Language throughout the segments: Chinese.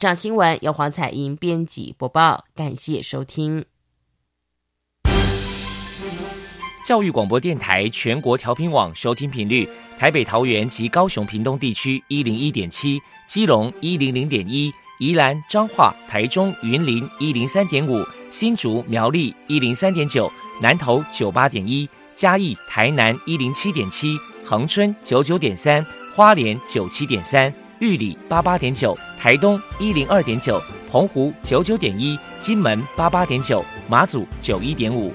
上新闻由黄彩英编辑播报，感谢收听。教育广播电台全国调频网收听频率：台北、桃园及高雄屏东地区一零一点七，基隆一零零点一，宜兰彰化、台中云林一零三点五，新竹苗栗一零三点九，南投九八点一，嘉义台南一零七点七，恒春九九点三，花莲九七点三。玉里八八点九，台东一零二点九，澎湖九九点一，金门八八点九，马祖九一点五。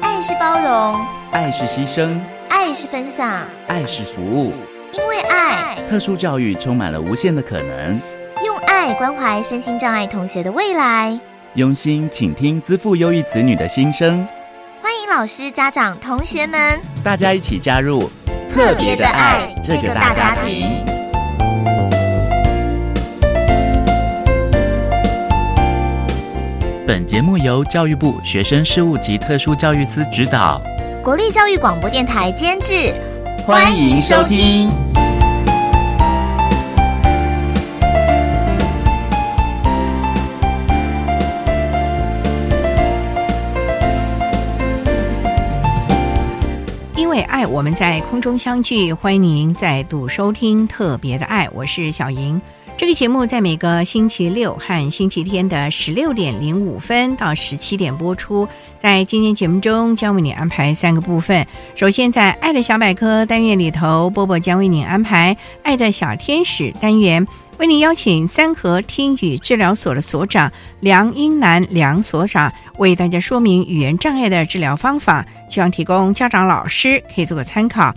爱是包容，爱是牺牲，爱是分享，爱是服务。因为爱，特殊教育充满了无限的可能。用爱关怀身心障碍同学的未来，用心倾听资赋优异子女的心声。欢迎老师、家长、同学们，大家一起加入。特别的爱这个大家庭。本节目由教育部学生事务及特殊教育司指导，国立教育广播电台监制。欢迎收听。我们在空中相聚，欢迎您再度收听特别的爱，我是小莹。这个节目在每个星期六和星期天的十六点零五分到十七点播出。在今天节目中，将为你安排三个部分。首先，在“爱的小百科”单元里头，波波将为你安排“爱的小天使”单元。为您邀请三河听语治疗所的所长梁英南梁所长为大家说明语言障碍的治疗方法，希望提供家长老师可以做个参考。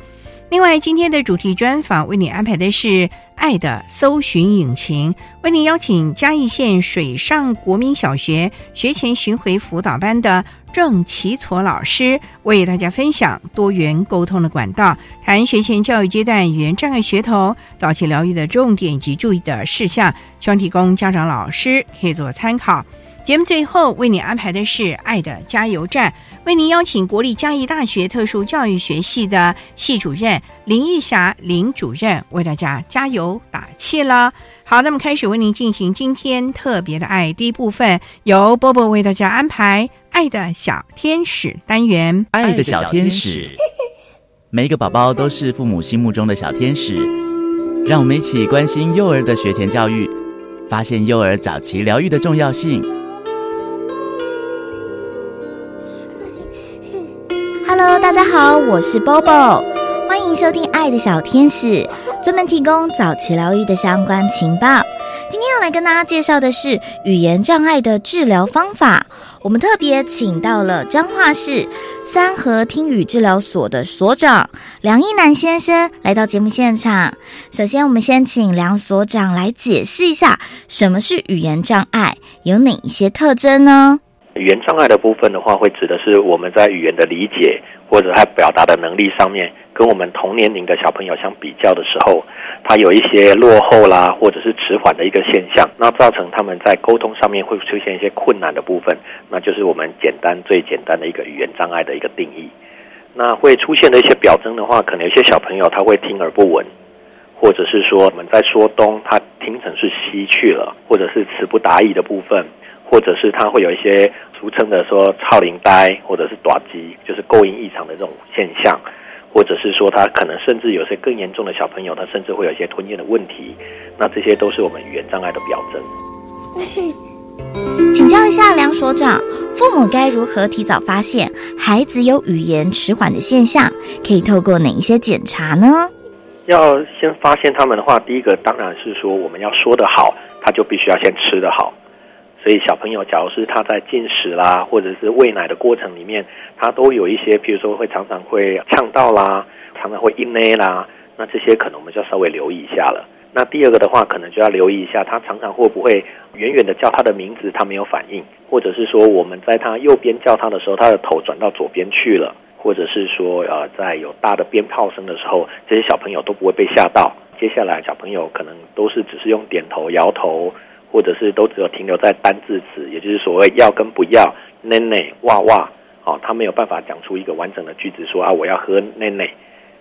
另外，今天的主题专访为你安排的是“爱的搜寻引擎”，为您邀请嘉义县水上国民小学学前巡回辅导班的郑奇措老师为大家分享多元沟通的管道，谈学前教育阶段语言障碍学童早期疗愈的重点及注意的事项，希望提供家长老师可以做参考。节目最后为你安排的是“爱的加油站”，为您邀请国立嘉义大学特殊教育学系的系主任林玉霞林主任为大家加油打气了。好，那么开始为您进行今天特别的爱第一部分，由波波为大家安排“爱的小天使”单元。爱的小天使，每一个宝宝都是父母心目中的小天使，让我们一起关心幼儿的学前教育，发现幼儿早期疗愈的重要性。Hello，大家好，我是 Bobo，欢迎收听《爱的小天使》，专门提供早期疗愈的相关情报。今天要来跟大家介绍的是语言障碍的治疗方法。我们特别请到了彰化市三和听语治疗所的所长梁一南先生来到节目现场。首先，我们先请梁所长来解释一下什么是语言障碍，有哪一些特征呢？语言障碍的部分的话，会指的是我们在语言的理解或者他表达的能力上面，跟我们同年龄的小朋友相比较的时候，他有一些落后啦，或者是迟缓的一个现象，那造成他们在沟通上面会出现一些困难的部分，那就是我们简单最简单的一个语言障碍的一个定义。那会出现的一些表征的话，可能有些小朋友他会听而不闻，或者是说我们在说东，他听成是西去了，或者是词不达意的部分。或者是他会有一些俗称的说“超龄呆”或者是“短机”，就是构音异常的这种现象，或者是说他可能甚至有些更严重的小朋友，他甚至会有一些吞咽的问题。那这些都是我们语言障碍的表征。请教一下梁所长，父母该如何提早发现孩子有语言迟缓的现象？可以透过哪一些检查呢？要先发现他们的话，第一个当然是说我们要说得好，他就必须要先吃得好。所以小朋友，假如是他在进食啦，或者是喂奶的过程里面，他都有一些，譬如说会常常会呛到啦，常常会阴内啦，那这些可能我们就要稍微留意一下了。那第二个的话，可能就要留意一下，他常常会不会远远的叫他的名字，他没有反应，或者是说我们在他右边叫他的时候，他的头转到左边去了，或者是说呃，在有大的鞭炮声的时候，这些小朋友都不会被吓到。接下来小朋友可能都是只是用点头、摇头。或者是都只有停留在单字词，也就是所谓要跟不要，内内哇哇，哦，他没有办法讲出一个完整的句子，说啊我要喝内内，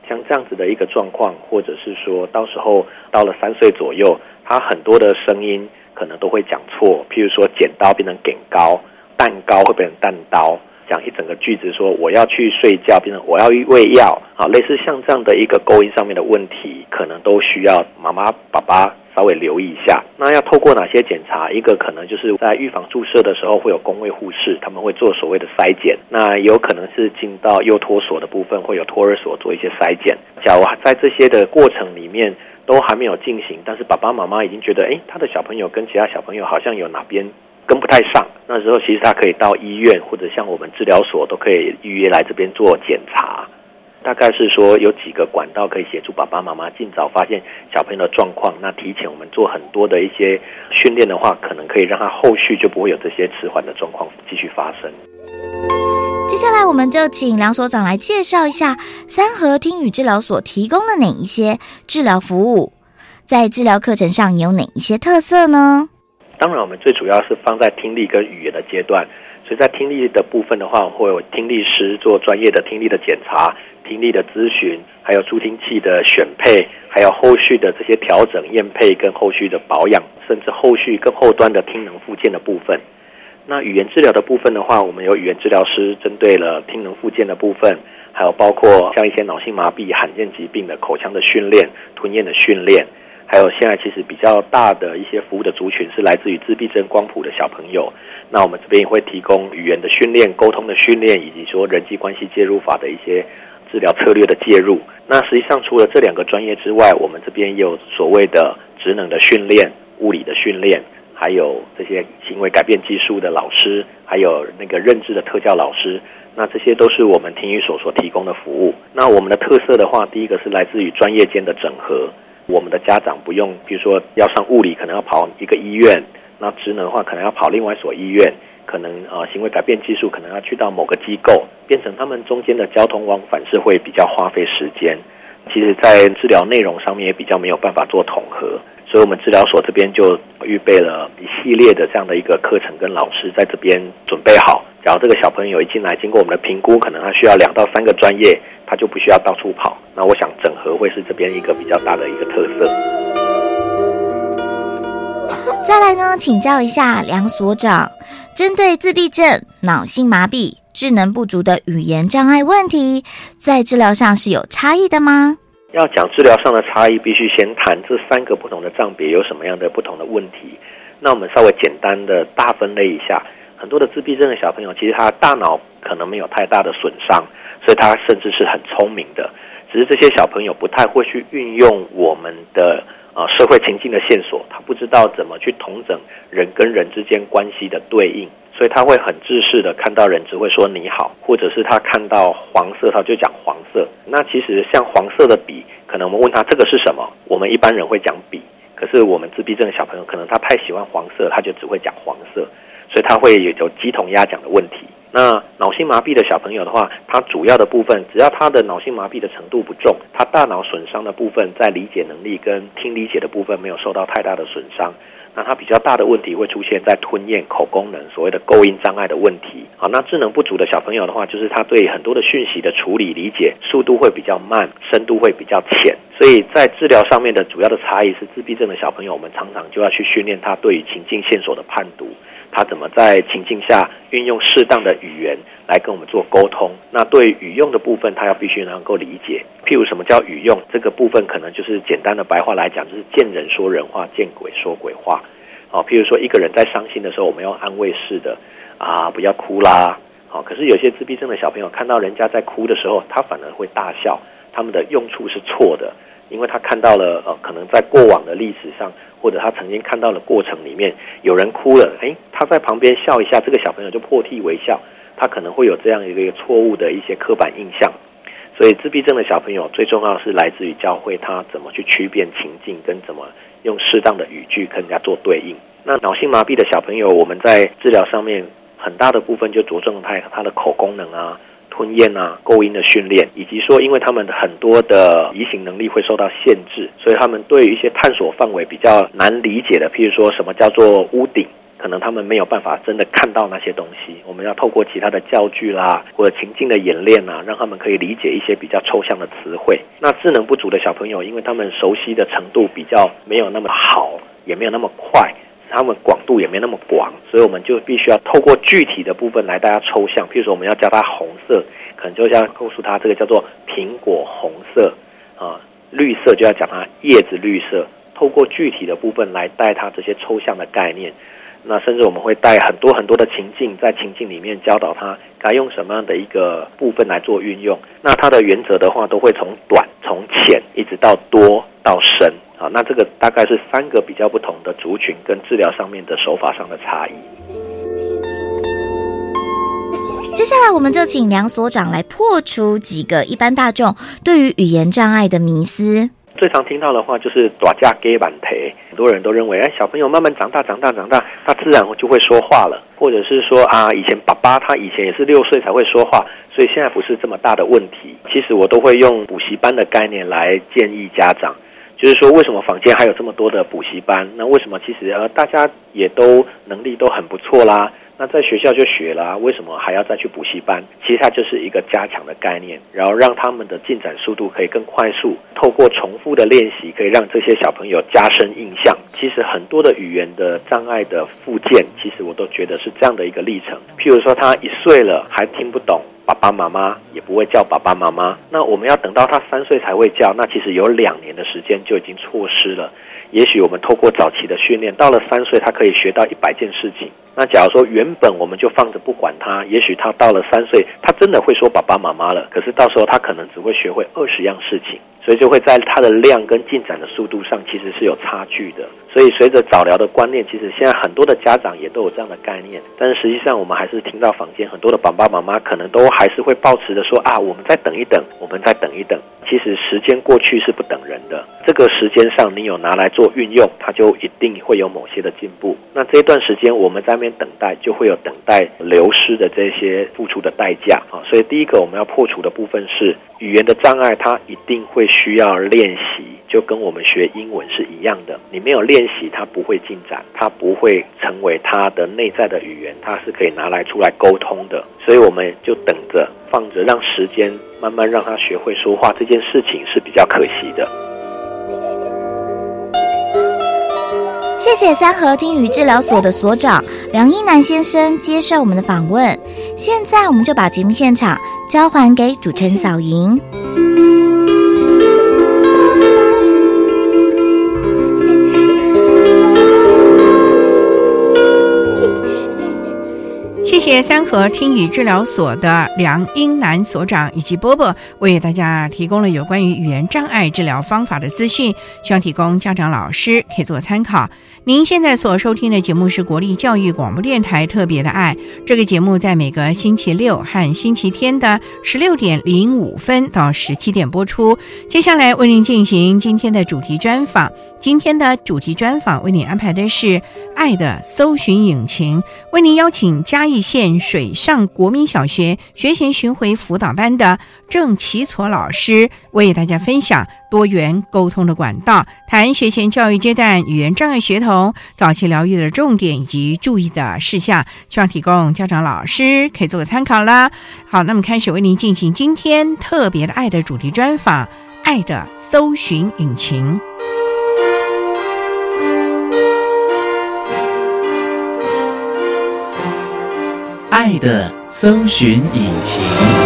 像这样子的一个状况，或者是说到时候到了三岁左右，他很多的声音可能都会讲错，譬如说剪刀变成剪高，蛋糕会变成蛋刀。讲一整个句子说我要去睡觉，变成我要喂药啊，类似像这样的一个勾音上面的问题，可能都需要妈妈爸爸稍微留意一下。那要透过哪些检查？一个可能就是在预防注射的时候会有工位护士，他们会做所谓的筛检。那有可能是进到幼托所的部分，会有托儿所做一些筛检。假如在这些的过程里面都还没有进行，但是爸爸妈妈已经觉得，哎，他的小朋友跟其他小朋友好像有哪边。跟不太上，那时候其实他可以到医院或者像我们治疗所都可以预约来这边做检查。大概是说有几个管道可以协助爸爸妈妈尽早发现小朋友的状况。那提前我们做很多的一些训练的话，可能可以让他后续就不会有这些迟缓的状况继续发生。接下来我们就请梁所长来介绍一下三和听语治疗所提供了哪一些治疗服务，在治疗课程上有哪一些特色呢？当然，我们最主要是放在听力跟语言的阶段，所以在听力的部分的话，会有听力师做专业的听力的检查、听力的咨询，还有助听器的选配，还有后续的这些调整、验配跟后续的保养，甚至后续更后端的听能附件的部分。那语言治疗的部分的话，我们有语言治疗师针对了听能附件的部分，还有包括像一些脑性麻痹、罕见疾病的口腔的训练、吞咽的训练。还有现在其实比较大的一些服务的族群是来自于自闭症光谱的小朋友，那我们这边也会提供语言的训练、沟通的训练，以及说人际关系介入法的一些治疗策略的介入。那实际上除了这两个专业之外，我们这边也有所谓的职能的训练、物理的训练，还有这些行为改变技术的老师，还有那个认知的特教老师。那这些都是我们听语所所提供的服务。那我们的特色的话，第一个是来自于专业间的整合。我们的家长不用，比如说要上物理，可能要跑一个医院；那职能的话，可能要跑另外一所医院；可能呃行为改变技术，可能要去到某个机构，变成他们中间的交通往返是会比较花费时间。其实，在治疗内容上面也比较没有办法做统合，所以我们治疗所这边就预备了一系列的这样的一个课程，跟老师在这边准备好。然后这个小朋友一进来，经过我们的评估，可能他需要两到三个专业，他就不需要到处跑。那我想整合会是这边一个比较大的一个特色。再来呢，请教一下梁所长，针对自闭症、脑性麻痹、智能不足的语言障碍问题，在治疗上是有差异的吗？要讲治疗上的差异，必须先谈这三个不同的障别有什么样的不同的问题。那我们稍微简单的大分类一下。很多的自闭症的小朋友，其实他大脑可能没有太大的损伤，所以他甚至是很聪明的。只是这些小朋友不太会去运用我们的呃社会情境的线索，他不知道怎么去统整人跟人之间关系的对应，所以他会很自视的看到人只会说你好，或者是他看到黄色他就讲黄色。那其实像黄色的笔，可能我们问他这个是什么，我们一般人会讲笔，可是我们自闭症的小朋友可能他太喜欢黄色，他就只会讲黄色。所以他会有有鸡同鸭讲的问题。那脑性麻痹的小朋友的话，他主要的部分，只要他的脑性麻痹的程度不重，他大脑损伤的部分在理解能力跟听理解的部分没有受到太大的损伤。那他比较大的问题会出现在吞咽、口功能、所谓的构音障碍的问题。好，那智能不足的小朋友的话，就是他对很多的讯息的处理理解速度会比较慢，深度会比较浅。所以在治疗上面的主要的差异是，自闭症的小朋友，我们常常就要去训练他对于情境线索的判读。他怎么在情境下运用适当的语言来跟我们做沟通？那对语用的部分，他要必须能够理解。譬如什么叫语用？这个部分可能就是简单的白话来讲，就是见人说人话，见鬼说鬼话。好，譬如说一个人在伤心的时候，我们要安慰式的啊，不要哭啦。好，可是有些自闭症的小朋友看到人家在哭的时候，他反而会大笑，他们的用处是错的。因为他看到了，呃，可能在过往的历史上，或者他曾经看到的过程里面，有人哭了，诶，他在旁边笑一下，这个小朋友就破涕为笑，他可能会有这样一个错误的一些刻板印象。所以自闭症的小朋友最重要是来自于教会他怎么去区辨情境，跟怎么用适当的语句跟人家做对应。那脑性麻痹的小朋友，我们在治疗上面很大的部分就着重他他的口功能啊。吞咽啊，构音的训练，以及说，因为他们很多的移行能力会受到限制，所以他们对于一些探索范围比较难理解的，譬如说什么叫做屋顶，可能他们没有办法真的看到那些东西。我们要透过其他的教具啦，或者情境的演练啊，让他们可以理解一些比较抽象的词汇。那智能不足的小朋友，因为他们熟悉的程度比较没有那么好，也没有那么快，他们广度也没那么广，所以我们就必须要透过具体的部分来大家抽象。譬如说，我们要教他红色，可能就要告诉他这个叫做苹果红色啊，绿色就要讲它叶子绿色。透过具体的部分来带他这些抽象的概念，那甚至我们会带很多很多的情境，在情境里面教导他该用什么样的一个部分来做运用。那它的原则的话，都会从短、从浅一直到多到深啊。那这个大概是三个比较不同的族群跟治疗上面的手法上的差异。接下来，我们就请梁所长来破除几个一般大众对于语言障碍的迷思。最常听到的话就是“打架给板腿”，很多人都认为，哎，小朋友慢慢长大、长大、长大，他自然就会说话了，或者是说啊，以前爸爸他以前也是六岁才会说话，所以现在不是这么大的问题。其实我都会用补习班的概念来建议家长，就是说为什么坊间还有这么多的补习班？那为什么其实呃大家也都能力都很不错啦？那在学校就学了，为什么还要再去补习班？其实它就是一个加强的概念，然后让他们的进展速度可以更快速。透过重复的练习，可以让这些小朋友加深印象。其实很多的语言的障碍的附件，其实我都觉得是这样的一个历程。譬如说，他一岁了还听不懂爸爸妈妈，也不会叫爸爸妈妈，那我们要等到他三岁才会叫，那其实有两年的时间就已经错失了。也许我们透过早期的训练，到了三岁，他可以学到一百件事情。那假如说原本我们就放着不管他，也许他到了三岁，他真的会说爸爸妈妈了。可是到时候他可能只会学会二十样事情，所以就会在他的量跟进展的速度上其实是有差距的。所以随着早疗的观念，其实现在很多的家长也都有这样的概念。但是实际上，我们还是听到坊间很多的爸爸妈妈可能都还是会抱持着说啊，我们再等一等，我们再等一等。其实时间过去是不等人的，这个时间上你有拿来做运用，它就一定会有某些的进步。那这一段时间我们在那边等待，就会有等待流失的这些付出的代价啊。所以第一个我们要破除的部分是语言的障碍，它一定会需要练习，就跟我们学英文是一样的。你没有练习，它不会进展，它不会成为它的内在的语言，它是可以拿来出来沟通的。所以我们就等着放着，让时间慢慢让他学会说话，这件事情是比较可惜的。谢谢三河听语治疗所的所长梁一南先生接受我们的访问。现在我们就把节目现场交还给主持人小莹。谢三和听语治疗所的梁英南所长以及波波为大家提供了有关于语言障碍治疗方法的资讯，希望提供家长、老师可以做参考。您现在所收听的节目是国立教育广播电台特别的爱，这个节目在每个星期六和星期天的十六点零五分到十七点播出。接下来为您进行今天的主题专访，今天的主题专访为您安排的是爱的搜寻引擎，为您邀请嘉义。县水上国民小学学前巡回辅导班的郑奇措老师为大家分享多元沟通的管道，谈学前教育阶段语言障碍学童早期疗愈的重点以及注意的事项，希望提供家长、老师可以做个参考啦。好，那么开始为您进行今天特别的爱的主题专访，爱的搜寻引擎。爱的搜寻引擎。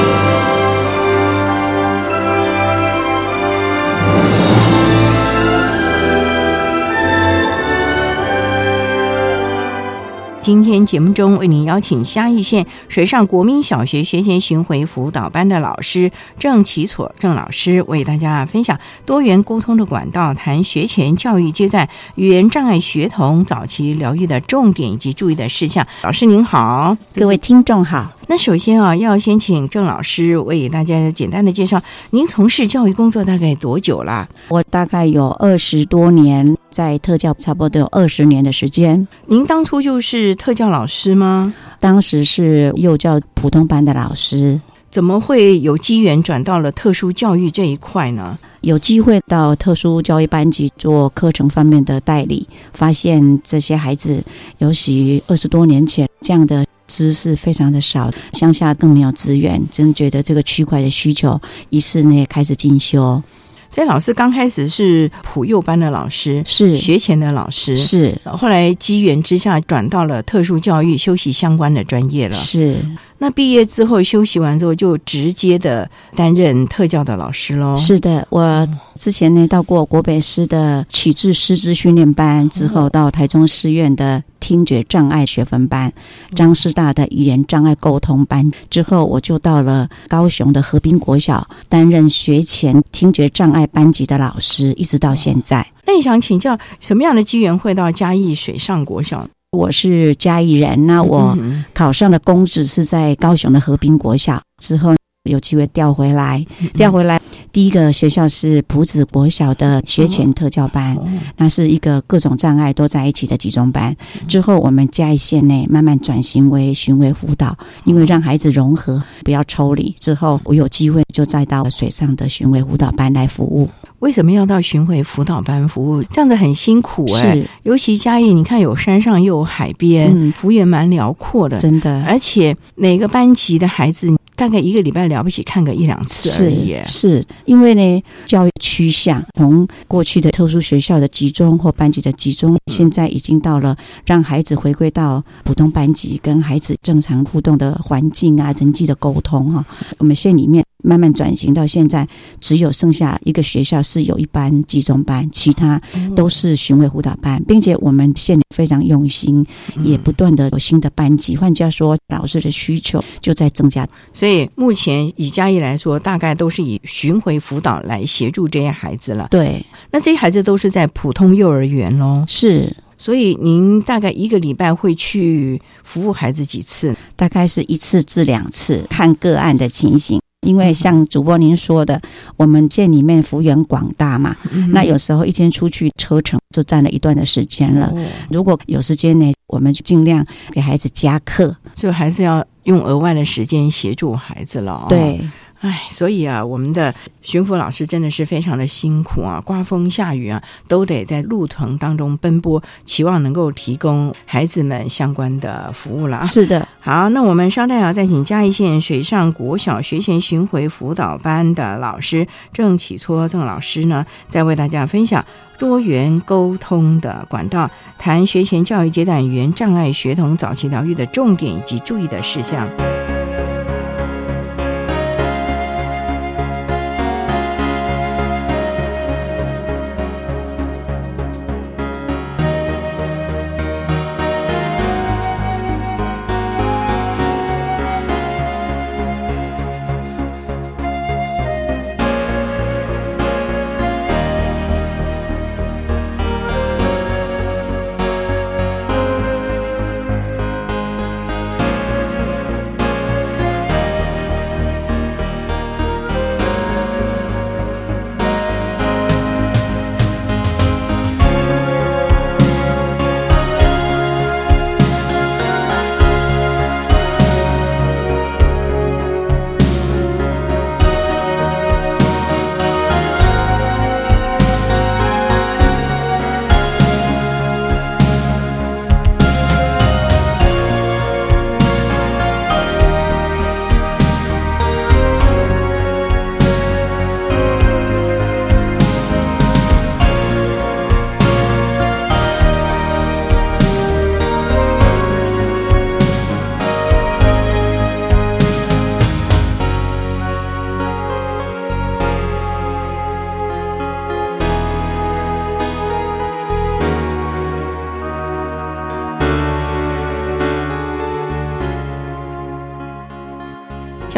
今天节目中为您邀请嘉义县水上国民小学学前巡回辅导班的老师郑启措郑老师，为大家分享多元沟通的管道，谈学前教育阶段语言障碍学童早期疗愈的重点以及注意的事项。老师您好，各位听众好。那首先啊，要先请郑老师为大家简单的介绍，您从事教育工作大概多久了？我大概有二十多年，在特教差不多有二十年的时间。您当初就是特教老师吗？当时是幼教普通班的老师。怎么会有机缘转到了特殊教育这一块呢？有机会到特殊教育班级做课程方面的代理，发现这些孩子，尤其二十多年前这样的知识非常的少，乡下更没有资源，真觉得这个区块的需求，于是呢开始进修。所以老师刚开始是普幼班的老师，是学前的老师，是后来机缘之下转到了特殊教育休息相关的专业了。是那毕业之后休息完之后，就直接的担任特教的老师喽。是的，我之前呢到过国北师的启智师资训练班，之后到台中师院的听觉障碍学分班，张师大的语言障碍沟通班，之后我就到了高雄的河滨国小担任学前听觉障碍班级的老师，一直到现在。那你想请教什么样的机缘会到嘉义水上国小？我是嘉义人，那我嗯考上的公职是在高雄的河滨国小，之后有机会调回来，调回来。第一个学校是埔子国小的学前特教班，那是一个各种障碍都在一起的集中班。之后我们嘉义县内慢慢转型为巡回辅导，因为让孩子融合，不要抽离。之后我有机会就再到水上的巡回辅导班来服务。为什么要到巡回辅导班服务？这样子很辛苦哎、是尤其嘉义，你看有山上又有海边，嗯幅员蛮辽阔的，真的而且每个班级的孩子大概一个礼拜了不起看个一两次而已。是是，因为呢，教育趋向从过去的特殊学校的集中或班级的集中，现在已经到了让孩子回归到普通班级，跟孩子正常互动的环境啊，人际的沟通哈、我们县里面慢慢转型到现在，只有剩下一个学校是有一班集中班，其他都是巡回辅导班，并且我们县里非常用心，也不断的有新的班级。换句话说，老师的需求就在增加。所以目前以嘉义来说，大概都是以巡回辅导来协助这些孩子了。对，那这些孩子都是在普通幼儿园喽，是所以您大概一个礼拜会去服务孩子几次？大概是一次至两次，看个案的情形。因为像主播您说的，我们店里面幅员广大嘛，那有时候一天出去车程就占了一段的时间了。哦如果有时间呢，我们就尽量给孩子加课。所以还是要用额外的时间协助孩子了、哦。。对，哎，所以啊，我们的巡抚老师真的是非常的辛苦啊，刮风下雨啊，都得在路程当中奔波，期望能够提供孩子们相关的服务了啊。是的，好，那我们稍待啊，再请嘉义县水上国小学前巡回辅导班的老师郑启搓郑老师呢，再为大家分享多元沟通的管道，谈学前教育阶段语言障碍学童早期疗愈的重点以及注意的事项。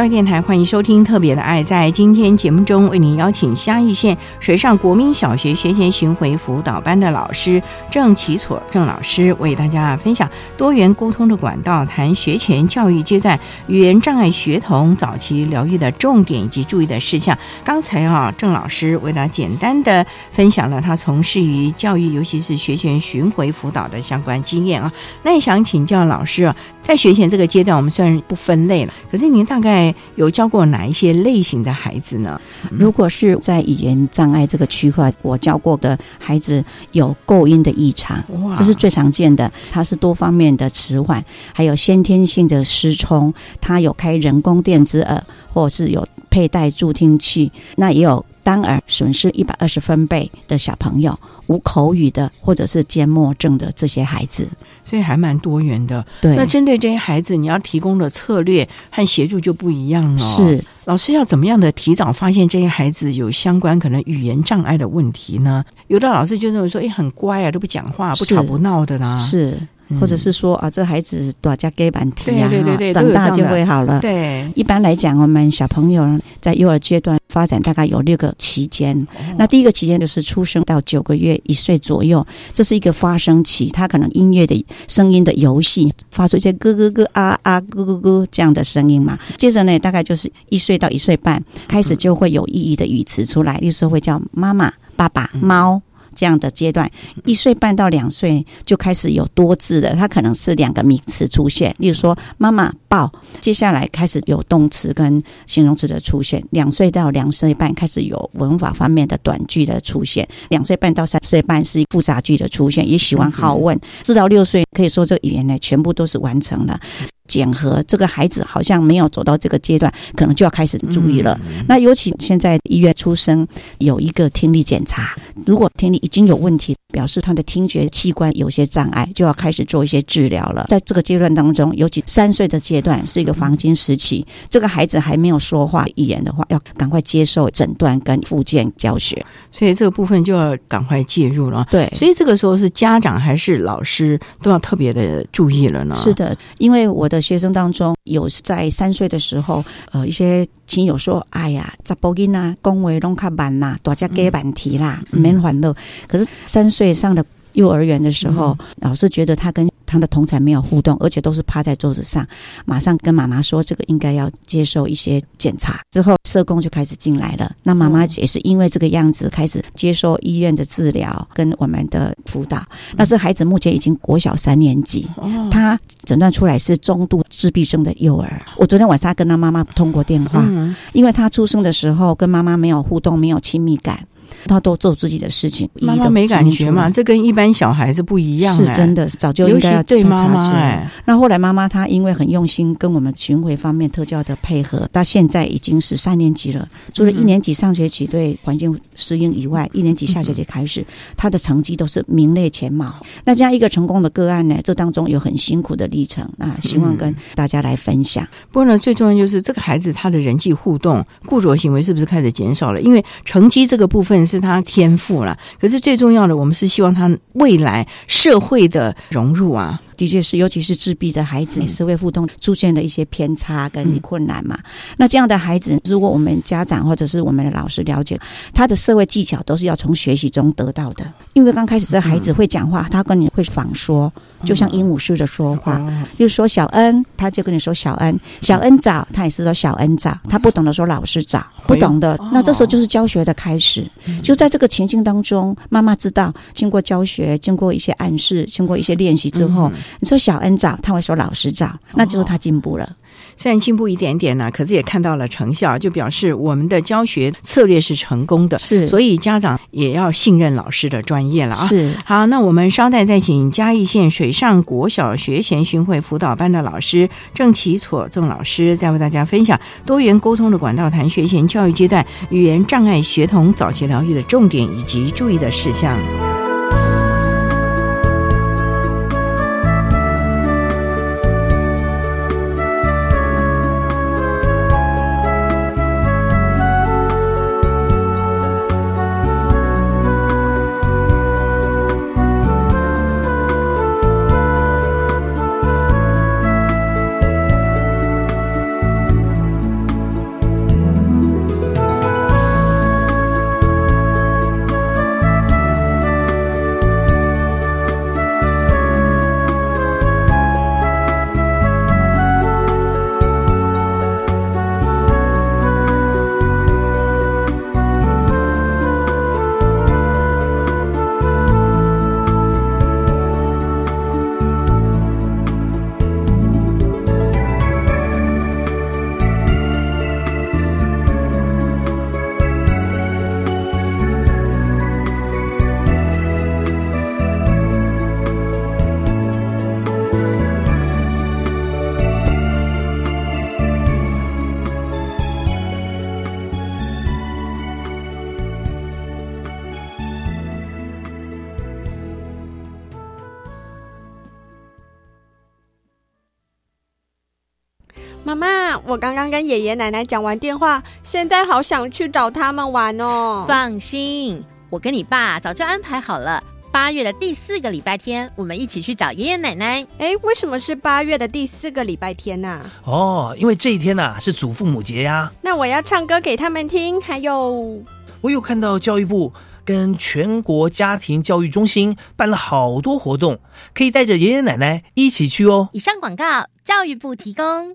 教育电台欢迎收听《特别的爱》。在今天节目中，为您邀请嘉义县水上国民小学学前巡回辅导班的老师郑启楚郑老师，为大家分享多元沟通的管道，谈学前教育阶段语言障碍学童早期疗愈的重点以及注意的事项。刚才啊，郑老师为了简单的分享了他从事于教育，尤其是学前巡回辅导的相关经验啊。那也想请教老师啊，在学前这个阶段，我们虽然不分类了，可是您大概概有教过哪一些类型的孩子呢？如果是在语言障碍这个区块，我教过的孩子有构音的异常，这是最常见的。它是多方面的迟缓，还有先天性的失聪，他有开人工电子耳，或者是有佩戴助听器，那也有单耳损失一百二十分贝的小朋友，无口语的或者是缄默症的这些孩子。所以还蛮多元的。对，那针对这些孩子，你要提供的策略和协助就不一样了。是老师要怎么样的提早发现这些孩子有相关可能语言障碍的问题呢？有的老师就认为说，哎，很乖啊，都不讲话，不吵不闹的啦。是，嗯或者是说啊，这孩子多加给板题啊，对对对对长大就会好了。对，一般来讲，我们小朋友在幼儿阶段发展大概有六个期间。哦那第一个期间就是出生到九个月、一岁左右，这是一个发声期，他可能音乐的声音的游戏，发出一些咯咯咯啊啊咯咯咯这样的声音嘛。接着呢，大概就是一岁到一岁半，开始就会有意义的语词出来，例如说会叫妈妈、爸爸、猫。这样的阶段，一岁半到两岁就开始有多字的，它可能是两个名词出现，例如说妈妈抱，接下来开始有动词跟形容词的出现。两岁到两岁半开始有文法方面的短句的出现，两岁半到三岁半是复杂句的出现，也喜欢好问。四到六岁可以说这个语言呢全部都是完成了。检核这个孩子好像没有走到这个阶段，可能就要开始注意了。那尤其现在医院出生有一个听力检查，如果听力已经有问题，表示他的听觉器官有些障碍，就要开始做一些治疗了。在这个阶段当中，尤其三岁的阶段是一个黄金时期，这个孩子还没有说话语言的话，要赶快接受诊断跟复健教学。所以这个部分就要赶快介入了。对，所以这个时候是家长还是老师都要特别的注意了呢？是的，因为我的学生当中有在三岁的时候，呃，一些亲友说：“哎呀，查甫囡啊，恭维弄卡慢啦，大家给板题啦，嗯免烦恼。”可是三岁上的幼儿园的时候，嗯老师觉得他跟他的同才没有互动，而且都是趴在桌子上，马上跟妈妈说这个应该要接受一些检查。之后社工就开始进来了，那妈妈也是因为这个样子开始接受医院的治疗跟我们的辅导。那这孩子目前已经国小三年级，哦，他诊断出来是中度自闭症的幼儿。我昨天晚上跟他妈妈通过电话，嗯，因为他出生的时候跟妈妈没有互动，没有亲密感，他都做自己的事情，妈妈没感觉嘛，这跟一般小孩子不一样、哎是真，的，早就尤应该对妈妈哎，那后来妈妈她因为很用心跟我们巡回方面特教的配合，到现在已经是三年级了。除了一年级上学期对环境适应以外，一年级下学期开始，他的成绩都是名列前茅。那这样一个成功的个案呢，这当中有很辛苦的历程啊，希望跟大家来分享。不过呢，最重要就是这个孩子他的人际互动、固着行为是不是开始减少了？因为成绩这个部分是他天赋了，可是最重要的，我们是希望他未来社会的融入啊。的确是，尤其是自闭的孩子，社会互动出现了一些偏差跟困难嘛。那这样的孩子，如果我们家长或者是我们的老师了解，他的社会技巧都是要从学习中得到的。因为刚开始这孩子会讲话，他跟你会仿说，就像鹦鹉似的说话。比如说小恩，他就跟你说小恩，小恩早，他也是说小恩早。他不懂得说老师早，不懂的，那这时候就是教学的开始。就在这个情境当中，妈妈知道，经过教学，经过一些暗示，经过一些练习之后，你说小恩早，他会说老师早，那就是他进步了。虽然进步一点点呢，可是也看到了成效，就表示我们的教学策略是成功的。是所以家长也要信任老师的专业了啊。是好，那我们稍待再请嘉义县水上国小学前巡回辅导班的老师郑启措郑老师，再为大家分享多元沟通的管道谈学前教育阶段语言障碍学童早期疗愈的重点以及注意的事项。跟爷爷奶奶讲完电话，现在好想去找他们玩哦。放心，我跟你爸早就安排好了。八月的第四个礼拜天，我们一起去找爷爷奶奶。哎，为什么是八月的第四个礼拜天呢？哦，因为这一天呐是祖父母节呀。那我要唱歌给他们听，还有，我有看到教育部跟全国家庭教育中心办了好多活动，可以带着爷爷奶奶一起去哦。以上广告，教育部提供。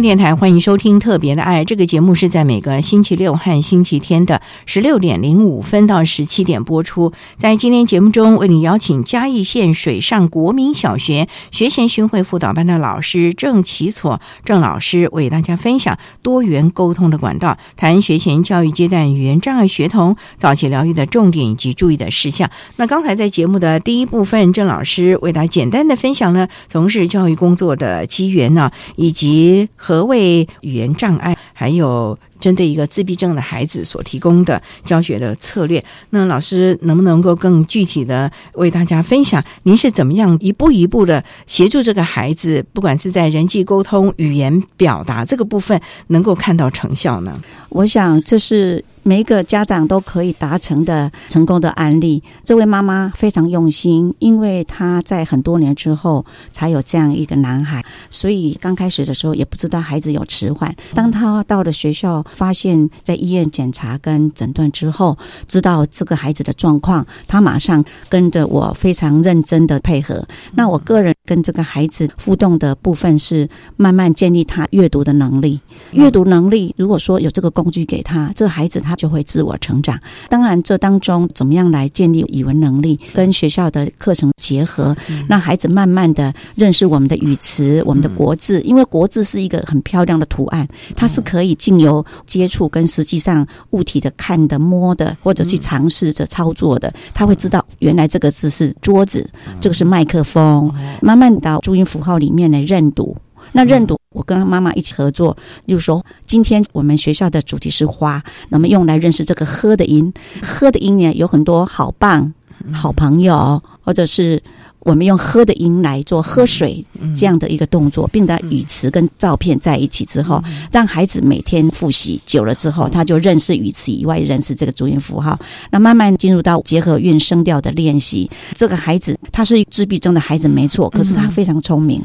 电台欢迎收听《特别的爱》这个节目，是在每个星期六和星期天的十六点零五分到十七点播出。在今天节目中，为你邀请嘉义县水上国民小学学前巡回辅导班的老师郑启所郑老师，为大家分享多元沟通的管道，谈学前教育阶段语言障碍学童早期疗愈的重点以及注意的事项。那刚才在节目的第一部分，郑老师为大家简单的分享了从事教育工作的机缘呢，以及何谓语言障碍？还有针对一个自闭症的孩子所提供的教学的策略。那老师能不能够更具体的为大家分享，您是怎么样一步一步的协助这个孩子，不管是在人际沟通、语言表达这个部分，能够看到成效呢？我想这是。每一个家长都可以达成的成功的案例。这位妈妈非常用心，因为她在很多年之后才有这样一个男孩，所以刚开始的时候也不知道孩子有迟缓。当他到了学校，发现在医院检查跟诊断之后，知道这个孩子的状况，他马上跟着我非常认真的配合。那我个人跟这个孩子互动的部分是慢慢建立他阅读的能力。阅读能力，如果说有这个工具给他，这个孩子他。就会自我成长。当然，这当中怎么样来建立语文能力，跟学校的课程结合，让孩子慢慢的认识我们的语词、我们的国字。因为国字是一个很漂亮的图案，它是可以经由接触跟实际上物体的看的、摸的，或者去尝试着操作的，他会知道原来这个字是桌子，这个是麦克风。慢慢到注音符号里面来认读。那认读，我跟妈妈一起合作，就是说，今天我们学校的主题是花，那么用来认识这个“喝”的音，“喝”的音呢有很多好棒、好朋友，或者是。我们用喝的音来做喝水这样的一个动作，并在语词跟照片在一起之后，让孩子每天复习久了之后，他就认识语词以外，认识这个注音符号。那慢慢进入到结合韵声调的练习。这个孩子他是自闭症的孩子没错，可是他非常聪明，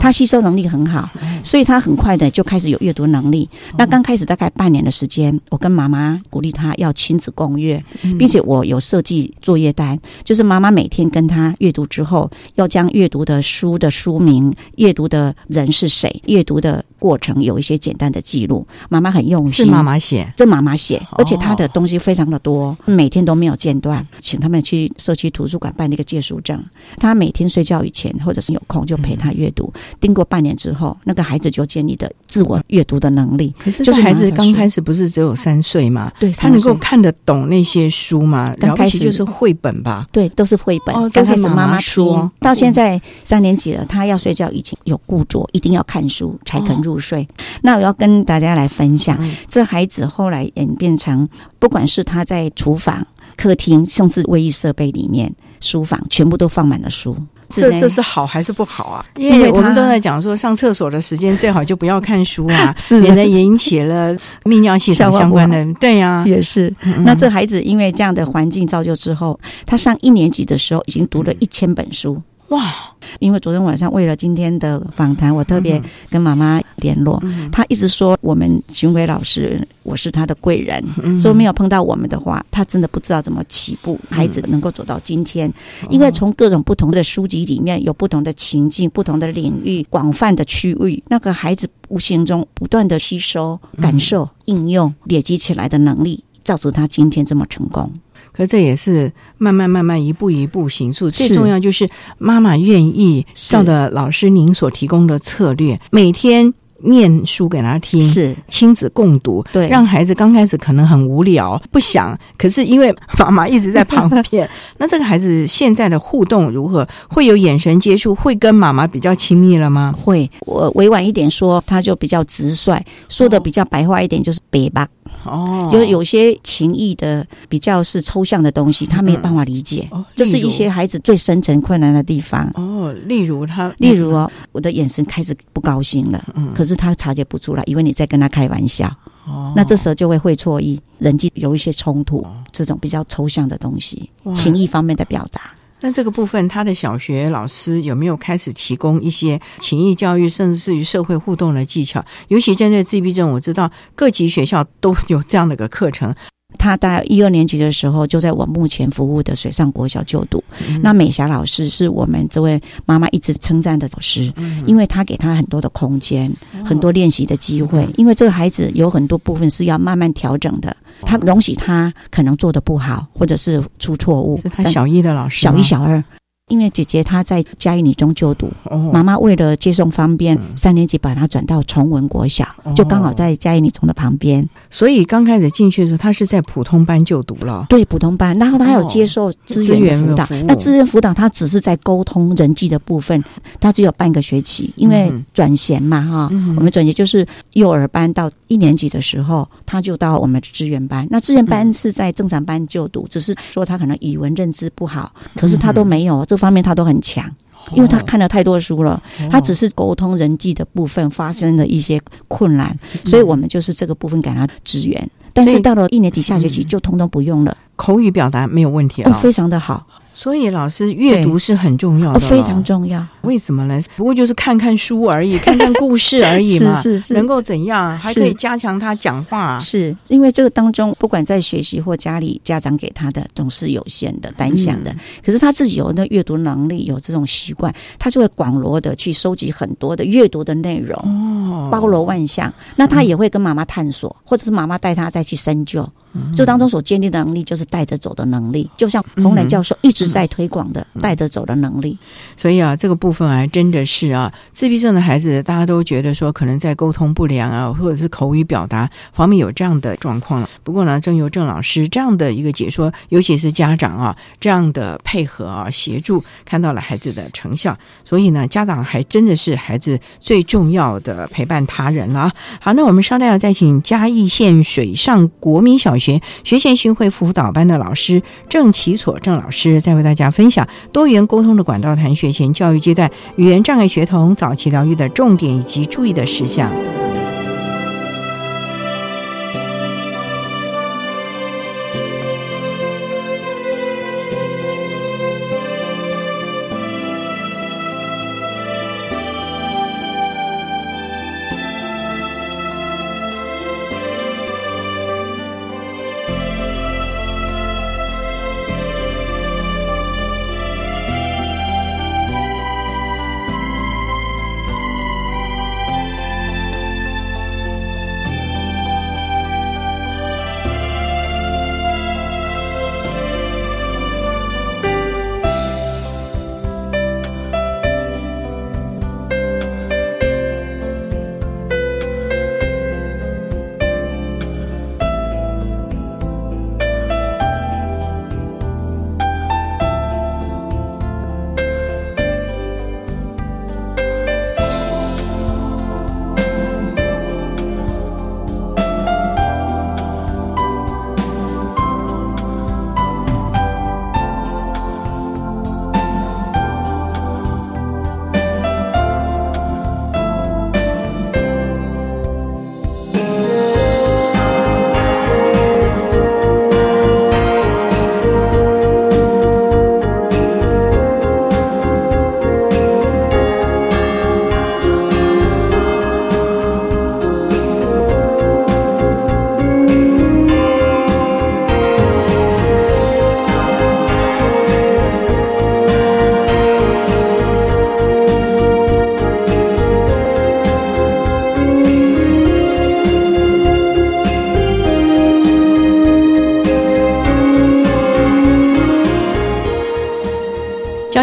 他吸收能力很好，所以他很快的就开始有阅读能力。那刚开始大概半年的时间，我跟妈妈鼓励他要亲子共阅，并且我有设计作业单，就是妈妈每天跟他阅读之后。后，要将阅读的书的书名、阅读的人是谁、阅读的过程有一些简单的记录。妈妈很用心，是妈妈写，这妈妈写，而且她的东西非常的多，每天都没有间断，请他们去社区图书馆办那个借书证。他每天睡觉以前或者是有空就陪他阅读。经过半年之后，那个孩子就建立的自我阅读的能力。可是，就是孩子刚开始不是只有三岁嘛？对，他能够看得懂那些书吗？刚开始就是绘本吧？对，都是绘本。哦，刚开始妈妈说，到现在三年级了，他要睡觉已经有固着，一定要看书才肯入睡。那我要跟大家来分享，这孩子后来演变成，不管是他在厨房、客厅，甚至卫浴设备里面、书房，全部都放满了书。这这是好还是不好啊？因为我们都在讲说，上厕所的时间最好就不要看书啊，免得引起了 泌尿系统相关的。对呀，也是。那这孩子因为这样的环境造就之后，他上一年级的时候已经读了一千本书。哇！因为昨天晚上为了今天的访谈，我特别跟妈妈联络，她一直说我们巡回老师我是她的贵人，说没有碰到我们的话，她真的不知道怎么起步。孩子能够走到今天，因为从各种不同的书籍里面有不同的情境、不同的领域、广泛的区域，那个孩子无形中不断的吸收、感受、应用、累积起来的能力，造成他今天这么成功。可这也是慢慢慢慢一步一步行出，最重要就是妈妈愿意照着老师您所提供的策略，每天念书给他听，是亲子共读，对，让孩子刚开始可能很无聊，不想，可是因为妈妈一直在旁边，那这个孩子现在的互动如何？会有眼神接触，会跟妈妈比较亲密了吗？会，我委婉一点说，他就比较直率；说的比较白话一点，就是北吧。哦，就有些情谊的比较是抽象的东西，他没有办法理解。哦，这是一些孩子最深层困难的地方。哦，例如他，例如哦，我的眼神开始不高兴了，嗯，可是他察觉不出来，以为你在跟他开玩笑。哦，那这时候就会会错意，人际有一些冲突，这种比较抽象的东西，情谊方面的表达。那这个部分，他的小学老师有没有开始提供一些情谊教育，甚至是与社会互动的技巧？尤其针对自闭症，我知道各级学校都有这样的一个课程。他大概一二年级的时候，就在我目前服务的水上国小就读。那美霞老师是我们这位妈妈一直称赞的老师，因为她给他很多的空间，很多练习的机会。因为这个孩子有很多部分是要慢慢调整的，他容许他可能做的不好，或者是出错误。是他小一的老师，小一、小二。因为姐姐她在嘉义女中就读，妈妈为了接送方便，三年级把她转到崇文国小，就刚好在嘉义女中的旁边。所以刚开始进去的时候，她是在普通班就读了。对，普通班，然后她有接受资源辅导。那资源辅导，她只是在沟通人际的部分，她只有半个学期，因为转衔嘛，哈。我们转衔就是幼儿班到一年级的时候，他就到我们资源班。那资源班是在正常班就读，只是说他可能语文认知不好，可是他都没有这。方面他都很强，因为他看了太多书了。他只是沟通人际的部分发生了一些困难，所以我们就是这个部分给他支援。但是到了一年级下学期就通通不用了，口语表达没有问题了，非常的好。所以老师阅读是很重要的，非常重要。为什么呢？不过就是看看书而已，看看故事而已嘛。是是是，能够怎样？还可以加强他讲话。是因为这个当中，不管在学习或家里，家长给他的总是有限的、单向的。可是他自己有那阅读能力，有这种习惯，他就会广罗的去收集很多的阅读的内容，哦，包罗万象。那他也会跟妈妈探索，或者是妈妈带他再去深究。这当中所建立的能力，就是带着走的能力。就像洪兰教授一直在推广的带着走的能力。所以啊，这个部部分啊，真的是啊，自闭症的孩子，大家都觉得说，可能在沟通不良啊，或者是口语表达方面有这样的状况了。不过呢，正由郑老师这样的一个解说，尤其是家长啊，这样的配合啊，协助，看到了孩子的成效。所以呢，家长还真的是孩子最重要的陪伴他人了。好，那我们稍待要再请嘉义县水上国民小。学学前巡回辅导班的老师郑启所郑老师，再为大家分享多元沟通的管道谈学前教育阶段语言障碍学童早期疗愈的重点以及注意的事项。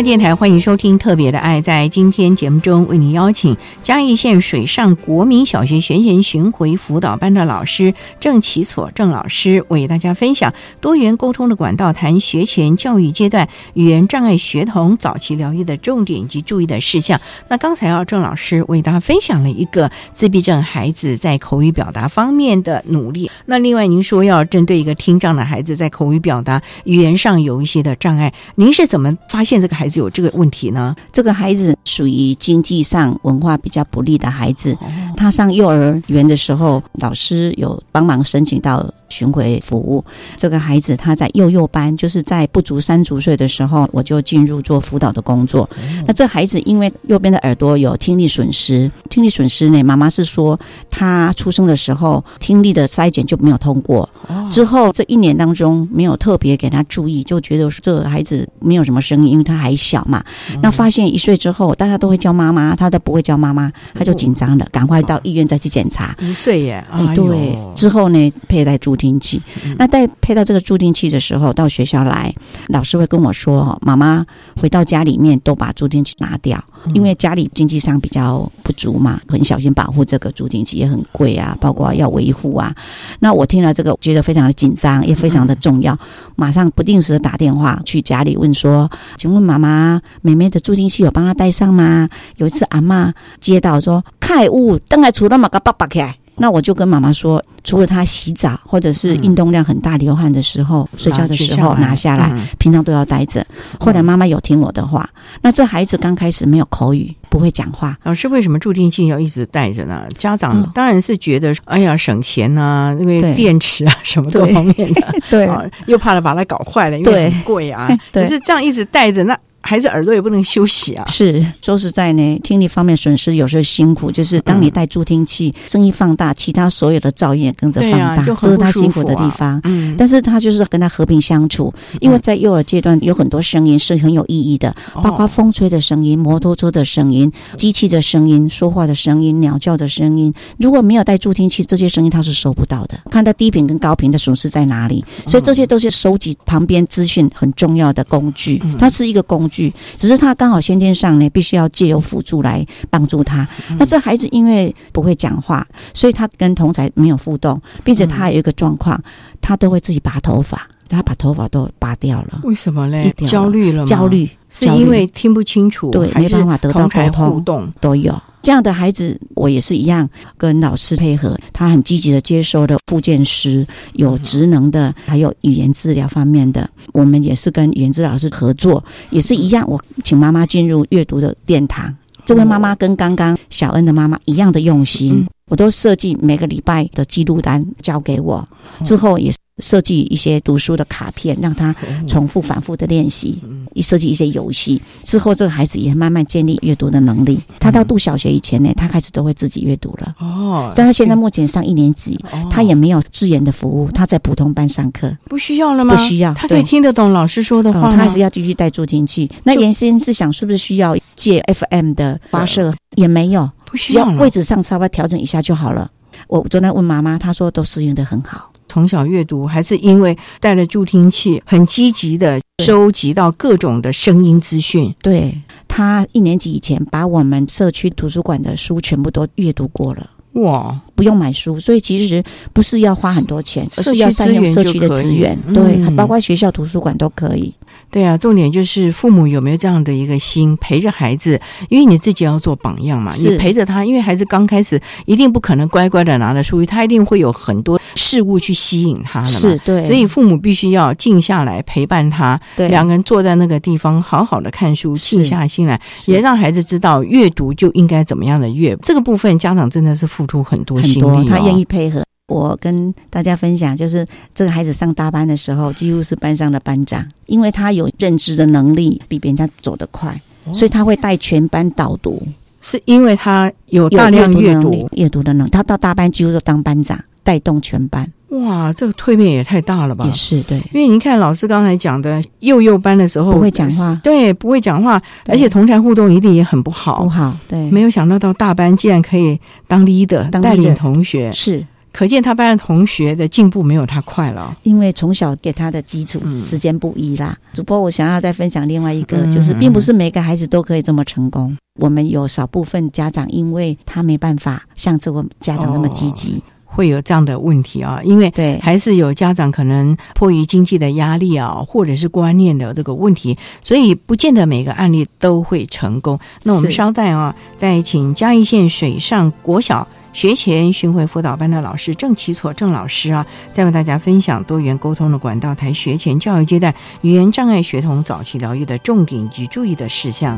电台欢迎收听《特别的爱》。在今天节目中，为您邀请嘉义县水上国民小学学前巡回辅导班的老师郑其所郑老师，为大家分享多元沟通的管道，谈学前教育阶段语言障碍学童早期疗愈的重点以及注意的事项。那刚才啊，郑老师为大家分享了一个自闭症孩子在口语表达方面的努力。那另外，您说要针对一个听障的孩子在口语表达语言上有一些的障碍，您是怎么发现这个孩有这个问题呢？这个孩子属于经济上文化比较不利的孩子，他上幼儿园的时候，老师有帮忙申请到巡回服务。这个孩子他在幼幼班，就是在不足三足岁的时候，我就进入做辅导的工作。那这孩子因为右边的耳朵有听力损失，听力损失呢，妈妈是说他出生的时候听力的筛检就没有通过，之后这一年当中没有特别给他注意，就觉得这个孩子没有什么声音，因为他还小嘛。那发现一岁之后，大家都会叫妈妈，他都不会叫妈妈，他就紧张了，赶快到医院再去检查。一岁耶，哎，对，之后呢，佩戴助听器。那在佩戴这个助听器的时候，到学校来，老师会跟我说：“妈妈回到家里面都把助听器拿掉，因为家里经济上比较不足嘛，很小心保护这个助听器，也很贵啊，包括要维护啊。”那我听了这个，觉得非常的紧张，也非常的重要，马上不定时的打电话去家里问说：“请问妈妈，啊妹妹的助听器有帮她戴上吗？”有一次阿妈接到说：“开雾，等来除了马个爸爸开。”那我就跟妈妈说，除了她洗澡或者是运动量很大、流汗的时候、睡觉的时候拿下来，平常都要带着。后来妈妈有听我的话。那这孩子刚开始没有口语，不会讲话。老师为什么助听器要一直带着呢？家长当然是觉得，哎呀，省钱呐，因为电池啊什么各方面的，对，又怕了把它搞坏了，因为很贵啊。可是这样一直带着那。孩子耳朵也不能休息啊！是说实在呢，听力方面损失有时候辛苦，就是当你戴助听器，声音放大，其他所有的噪音也跟着放大，这是他辛苦的地方。嗯，但是他就是跟他和平相处，因为在幼儿阶段有很多声音是很有意义的，包括风吹的声音、摩托车的声音、机器的声音、说话的声音、鸟叫的声音。如果没有戴助听器，这些声音他是收不到的。看到低频跟高频的损失在哪里，所以这些都是收集旁边资讯很重要的工具。它是一个工。具，只是他刚好先天上呢，必须要借由辅助来帮助他。那这孩子因为不会讲话，所以他跟同才没有互动，并且他有一个状况，他都会自己拔头发，他把头发都拔掉了。为什么嘞？焦虑了吗？焦虑是因为听不清楚，对，没办法得到沟通互动都有。这样的孩子，我也是一样，跟老师配合，他很积极的接收的复健师，有职能的，还有语言治疗方面的。我们也是跟语言治疗师合作，也是一样。我请妈妈进入阅读的殿堂，这位妈妈跟刚刚小恩的妈妈一样的用心，我都设计每个礼拜的记录单交给我，之后也。设计一些读书的卡片，让他重复反复的练习。一设计一些游戏之后，这个孩子也慢慢建立阅读的能力。他到读小学以前呢，他开始都会自己阅读了。哦，但他现在目前上一年级，他也没有自研的服务，他在普通班上课，不需要了吗？不需要，他可以听得懂老师说的话。他还是要继续带助听器。那原先是想是不是需要借 FM 的发射？也没有，不需要，位置上稍微调整一下就好了。我昨天问妈妈，她说都适应的很好。从小阅读，还是因为带了助听器，很积极的收集到各种的声音资讯。对他一年级以前，把我们社区图书馆的书全部都阅读过了。哇，不用买书，所以其实不是要花很多钱，而是要善用社区的资源。对，包括学校图书馆都可以。对啊，重点就是父母有没有这样的一个心陪着孩子，因为你自己要做榜样嘛。你陪着他，因为孩子刚开始一定不可能乖乖的拿着书，他一定会有很多事物去吸引他。是对，所以父母必须要静下来陪伴他。对，两个人坐在那个地方，好好的看书，静下心来，也让孩子知道阅读就应该怎么样的阅。这个部分家长真的是付出很多心力，他愿意配合。我跟大家分享，就是这个孩子上大班的时候，几乎是班上的班长，因为他有认知的能力，比别人家走得快，所以他会带全班导读。是因为他有大量阅读、阅读的能力，他到大班几乎都当班长，带动全班。哇，这个蜕变也太大了吧！也是对，因为您看老师刚才讲的幼幼班的时候不会讲话，对，不会讲话，而且同台互动一定也很不好，不好。对，没有想到到大班竟然可以当 leader，带领同学是。可见他班的同学的进步没有他快了。因为从小给他的基础时间不一啦。主播，我想要再分享另外一个，就是并不是每个孩子都可以这么成功。我们有少部分家长，因为他没办法像这个家长这么积极。会有这样的问题啊，因为对还是有家长可能迫于经济的压力啊，或者是观念的这个问题，所以不见得每个案例都会成功。那我们稍待啊，再请嘉义县水上国小学前巡回辅导班的老师郑启措郑老师啊，在为大家分享多元沟通的管道，台学前教育阶段语言障碍学童早期疗愈的重点及注意的事项。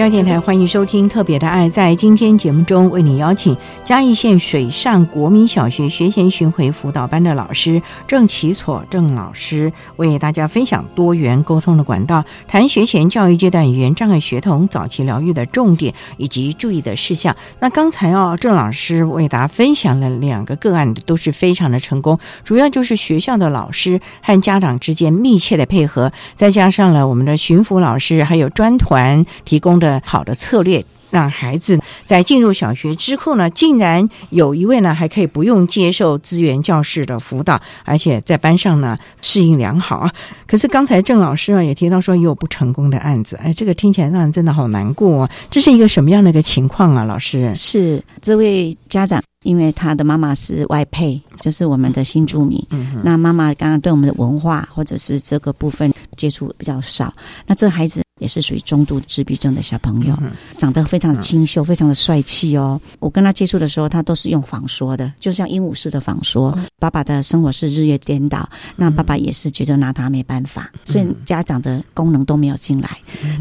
嘉义电台欢迎收听《特别的爱》。在今天节目中，为你邀请嘉义县水上国民小学学前巡回辅导班的老师郑启错郑老师，为大家分享多元沟通的管道，谈学前教育阶段语言障碍学童早期疗愈的重点以及注意的事项。那刚才哦，郑老师为大家分享了两个个案，都是非常的成功，主要就是学校的老师和家长之间密切的配合，再加上了我们的巡抚老师还有专团提供的。好的策略，让孩子在进入小学之后呢，竟然有一位呢还可以不用接受资源教室的辅导，而且在班上呢适应良好啊。可是刚才郑老师啊也提到说也有不成功的案子，哎，这个听起来让人真的好难过啊。这是一个什么样的一个情况啊？老师是这位家长，因为他的妈妈是外配，就是我们的新住民。嗯，那妈妈刚刚对我们的文化或者是这个部分接触比较少，那这孩子。也是属于中度自闭症的小朋友，长得非常的清秀，非常的帅气哦。我跟他接触的时候，他都是用仿说的，就像鹦鹉式的仿说。爸爸的生活是日夜颠倒，那爸爸也是觉得拿他没办法，所以家长的功能都没有进来。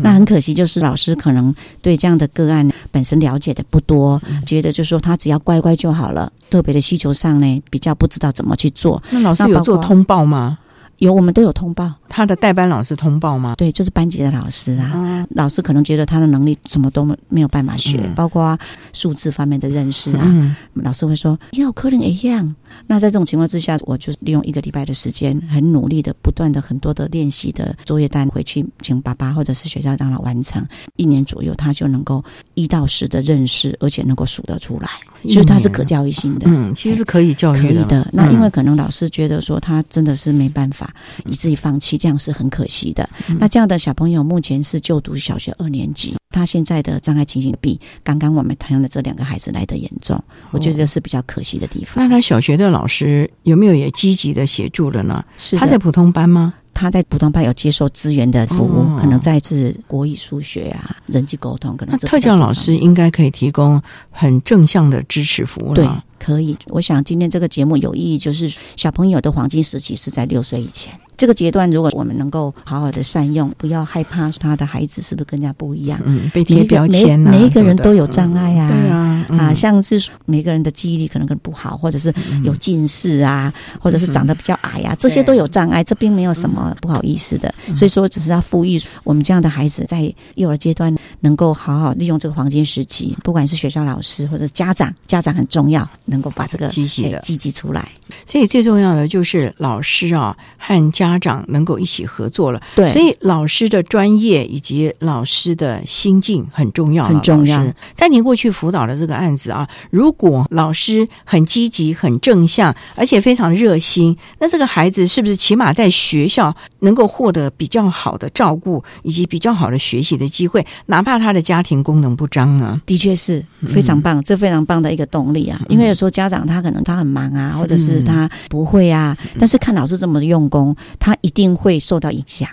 那很可惜，就是老师可能对这样的个案本身了解的不多，觉得就说他只要乖乖就好了。特别的需求上呢，比较不知道怎么去做。那老师有做通报吗？有，我们都有通报。他的代班老师通报吗？对，就是班级的老师啊。老师可能觉得他的能力什么都没有办法学，包括数字方面的认识啊。老师会说：“你好，可能一样。”那在这种情况之下，我就利用一个礼拜的时间，很努力的、不断的、很多的练习的作业单回去，请爸爸或者是学校让他完成。一年左右，他就能够一到十的认识，而且能够数得出来。其实他是可教育性的。嗯，其实是可以教育可以的。的。那因为嗯可能老师觉得说他真的是没办法，以至于放弃，这样是很可惜的。嗯那这样的小朋友目前是就读小学二年级，他现在的障碍情形比刚刚我们谈的这两个孩子来的严重，我觉得是比较可惜的地方。那他小学的老师有没有也积极的协助了呢？是他在普通班吗？他在普通班有接受资源的服务，哦可能在是国语、数学啊、人际沟通，可能那特教老师应该可以提供很正向的支持服务对。可以。我想今天这个节目有意义，就是小朋友的黄金时期是在六岁以前。这个阶段，如果我们能够好好的善用，不要害怕他的孩子是不是跟人家不一样，嗯，被贴标签啊每每一个人都有障碍啊，对啊嗯。啊，像是每个人的记忆力可能更不好，或者是有近视啊，或者是长得比较矮啊，这些都有障碍，这并没有什么不好意思的。所以说，只是要呼吁我们这样的孩子在幼儿阶段能够好好利用这个黄金时期，不管是学校老师或者家长，家长很重要，能够把这个积极的哎积极出来。所以最重要的就是老师啊和家长能够一起合作了。对所以老师的专业以及老师的心境很重要，很重要在您过去辅导的这个案子啊，如果老师很积极、很正向，而且非常热心，那这个孩子是不是起码在学校能够获得比较好的照顾以及比较好的学习的机会，哪怕他的家庭功能不彰啊？的确是非常棒，这非常棒的一个动力啊！因为有时候家长他可能他很忙啊，或者是他不会啊，但是看老师这么用功，他一定会受到影响。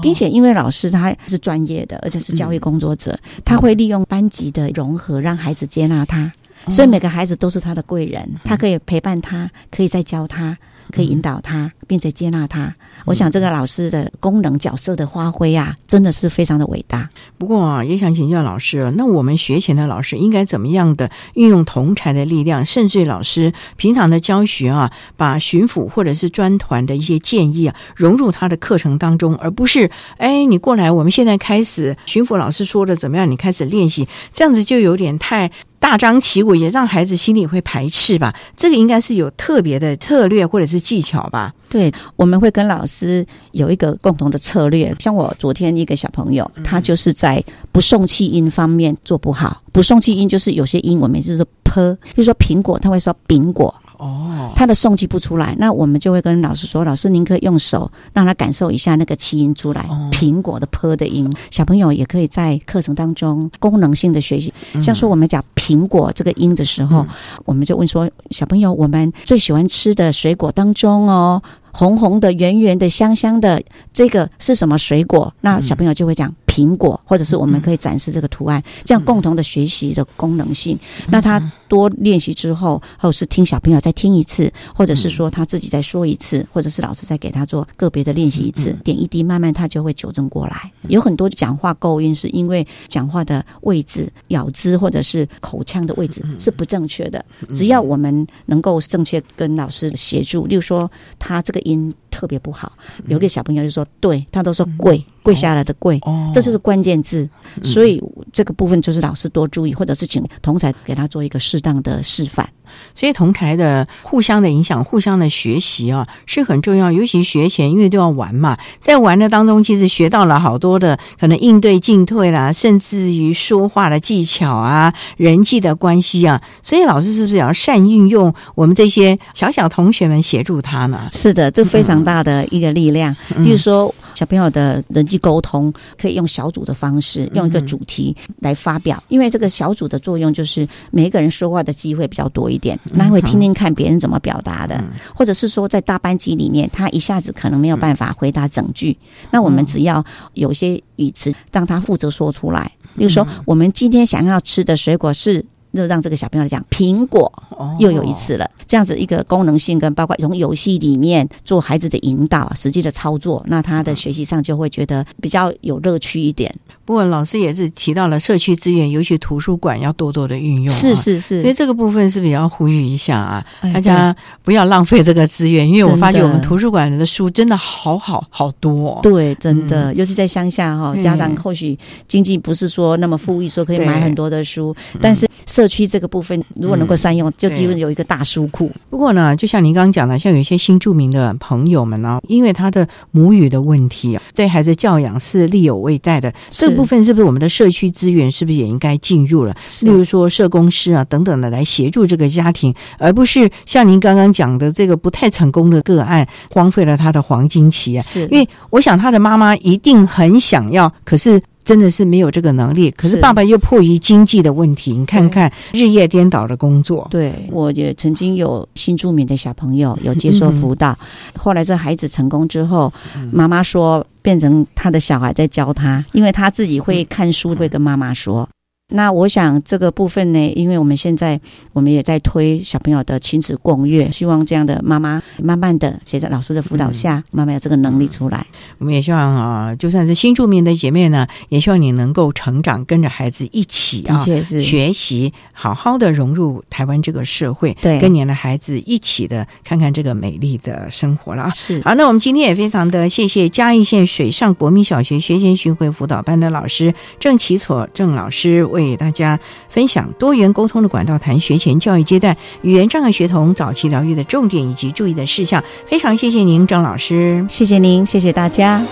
并且，因为老师他是专业的，而且是教育工作者，他会利用班级的融合，让孩子接纳他。所以每个孩子都是他的贵人，他可以陪伴他，可以再教他，可以引导他，并且接纳他。我想这个老师的功能角色的发挥啊，真的是非常的伟大。不过啊，也想请教老师，那我们学前的老师应该怎么样的运用同才的力量，甚至于老师平常的教学啊，把巡抚或者是专团的一些建议啊，融入他的课程当中，而不是哎，你过来，我们现在开始巡抚老师说的怎么样，你开始练习，这样子就有点太。大张旗鼓也让孩子心里会排斥吧？这个应该是有特别的策略或者是技巧吧？对，我们会跟老师有一个共同的策略。像我昨天一个小朋友，他就是在不送气音方面做不好。不送气音就是有些音我们就是说 p，比如说苹果，他会说苹果。哦，他的送气不出来，那我们就会跟老师说：“老师，您可以用手让他感受一下那个气音出来，苹果的坡的音。”小朋友也可以在课程当中功能性的学习，像说我们讲苹果这个音的时候，我们就问说：“小朋友，我们最喜欢吃的水果当中哦。”红红的、圆圆的、香香的，这个是什么水果？那小朋友就会讲苹果，或者是我们可以展示这个图案，这样共同的学习的功能性。那他多练习之后，或是听小朋友再听一次，或者是说他自己再说一次，或者是老师再给他做个别的练习一次，点一滴，慢慢他就会纠正过来。有很多讲话构音是因为讲话的位置、咬字或者是口腔的位置是不正确的，只要我们能够正确跟老师协助，例如说他这个。因特别不好，有一个小朋友就说：“对他都说跪跪下来的跪，这就是关键字。”所以这个部分就是老师多注意，或者是请同才给他做一个适当的示范。所以同台的互相的影响、互相的学习啊是很重要，尤其学前因为都要玩嘛，在玩的当中，其实学到了好多的可能应对进退啦，甚至于说话的技巧啊、人际的关系啊。所以老师是不是也要善运用我们这些小小同学们协助他呢？是的，这非常大的一个力量。嗯比如说小朋友的人际沟通，可以用小组的方式，用一个主题来发表，因为这个小组的作用就是每一个人说话的机会比较多一点。点，那会听听看别人怎么表达的，或者是说在大班级里面，他一下子可能没有办法回答整句，那我们只要有些语词让他负责说出来，比如说我们今天想要吃的水果是。就让这个小朋友讲苹果，又有一次了。这样子一个功能性跟包括从游戏里面做孩子的引导、实际的操作，那他的学习上就会觉得比较有乐趣一点。不过老师也是提到了社区资源，尤其图书馆要多多的运用、啊。是是是，所以这个部分是不是也要呼吁一下啊？哎大家不要浪费这个资源，因为我发觉我们图书馆的书真的好好好多、哦。对，真的，嗯、尤其在乡下哈、家长或许经济不是说那么富裕，说可以对买很多的书，但是。社区这个部分，如果能够善用，就几乎有一个大书库。不过呢，就像您刚刚讲的，像有一些新著名的朋友们呢，因为他的母语的问题，对孩子教养是力有未逮的。这个部分是不是我们的社区资源是不是也应该进入了？例如说社工师啊等等的来协助这个家庭，而不是像您刚刚讲的这个不太成功的个案，荒废了他的黄金期啊。是因为我想他的妈妈一定很想要，可是。真的是没有这个能力，可是爸爸又迫于经济的问题，你看看日夜颠倒的工作。对，我也曾经有新住民的小朋友 有接受辅导，后来这孩子成功之后，妈妈说变成他的小孩在教他，因为他自己会看书，会跟妈妈说。那我想这个部分呢，因为我们现在我们也在推小朋友的亲子共阅，希望这样的妈妈慢慢的，随着老师的辅导下，慢慢有这个能力出来。我们也希望啊，就算是新住民的姐妹呢，也希望你能够成长，跟着孩子一起啊，确是学习，好好的融入台湾这个社会，对，跟你的孩子一起的看看这个美丽的生活了啊。是好，那我们今天也非常的谢谢嘉义县水上国民小学学前巡回辅导班的老师郑启楚郑老师为。为大家分享多元沟通的管道，谈学前教育阶段语言障碍学童早期疗愈的重点以及注意的事项。非常谢谢您，张老师，谢谢您，谢谢大家。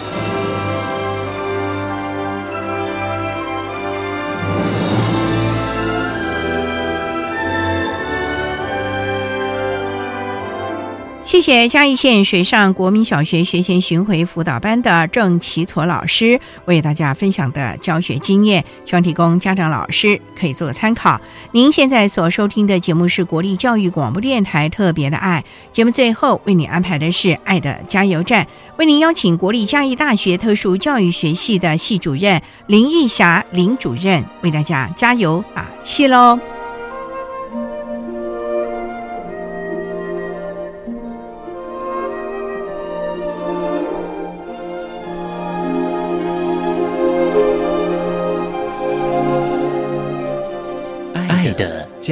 谢谢嘉义县水上国民小学学前巡回辅导班的郑奇措老师为大家分享的教学经验，希望提供家长老师可以做个参考。您现在所收听的节目是国立教育广播电台特别的爱节目，最后为你安排的是爱的加油站，为您邀请国立嘉义大学特殊教育学系的系主任林玉霞林主任为大家加油打气喽。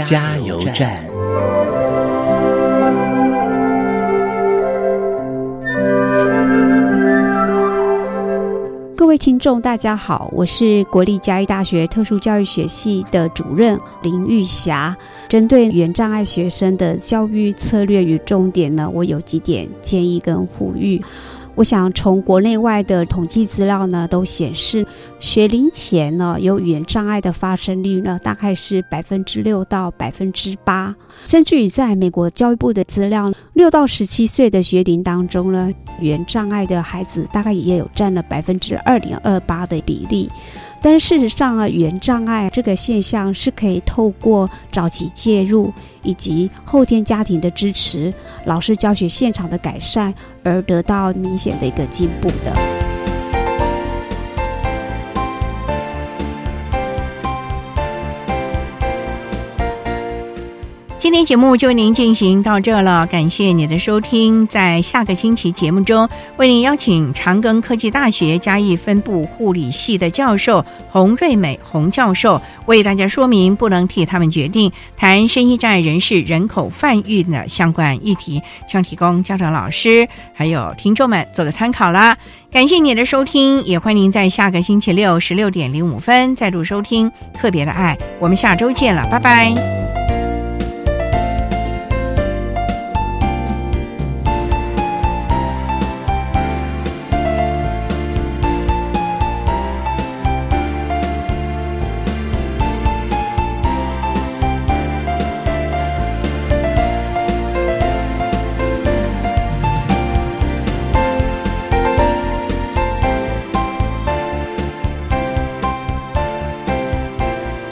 加油站。各位听众，大家好，我是国立嘉义大学特殊教育学系的主任林玉霞。针对语言障碍学生的教育策略与重点呢，我有几点建议跟呼吁。我想从国内外的统计资料呢，都显示学龄前呢有语言障碍的发生率呢，大概是百分之六到百分之八。甚至于在美国教育部的资料，六到十七岁的学龄当中呢，语言障碍的孩子大概也有占了百分之二点二八的比例。但是事实上啊，语言障碍这个现象是可以透过早期介入以及后天家庭的支持、老师教学现场的改善而得到明显的一个进步的。今天节目就为您进行到这了，感谢你的收听。在下个星期节目中，为您邀请长庚科技大学嘉义分部护理系的教授洪瑞美洪教授，为大家说明不能替他们决定谈生意障碍人士人口贩运的相关议题，希望提供家长、老师还有听众们做个参考啦。感谢你的收听，也欢迎您在下个星期六十六点零五分再度收听特别的爱。我们下周见了，拜拜。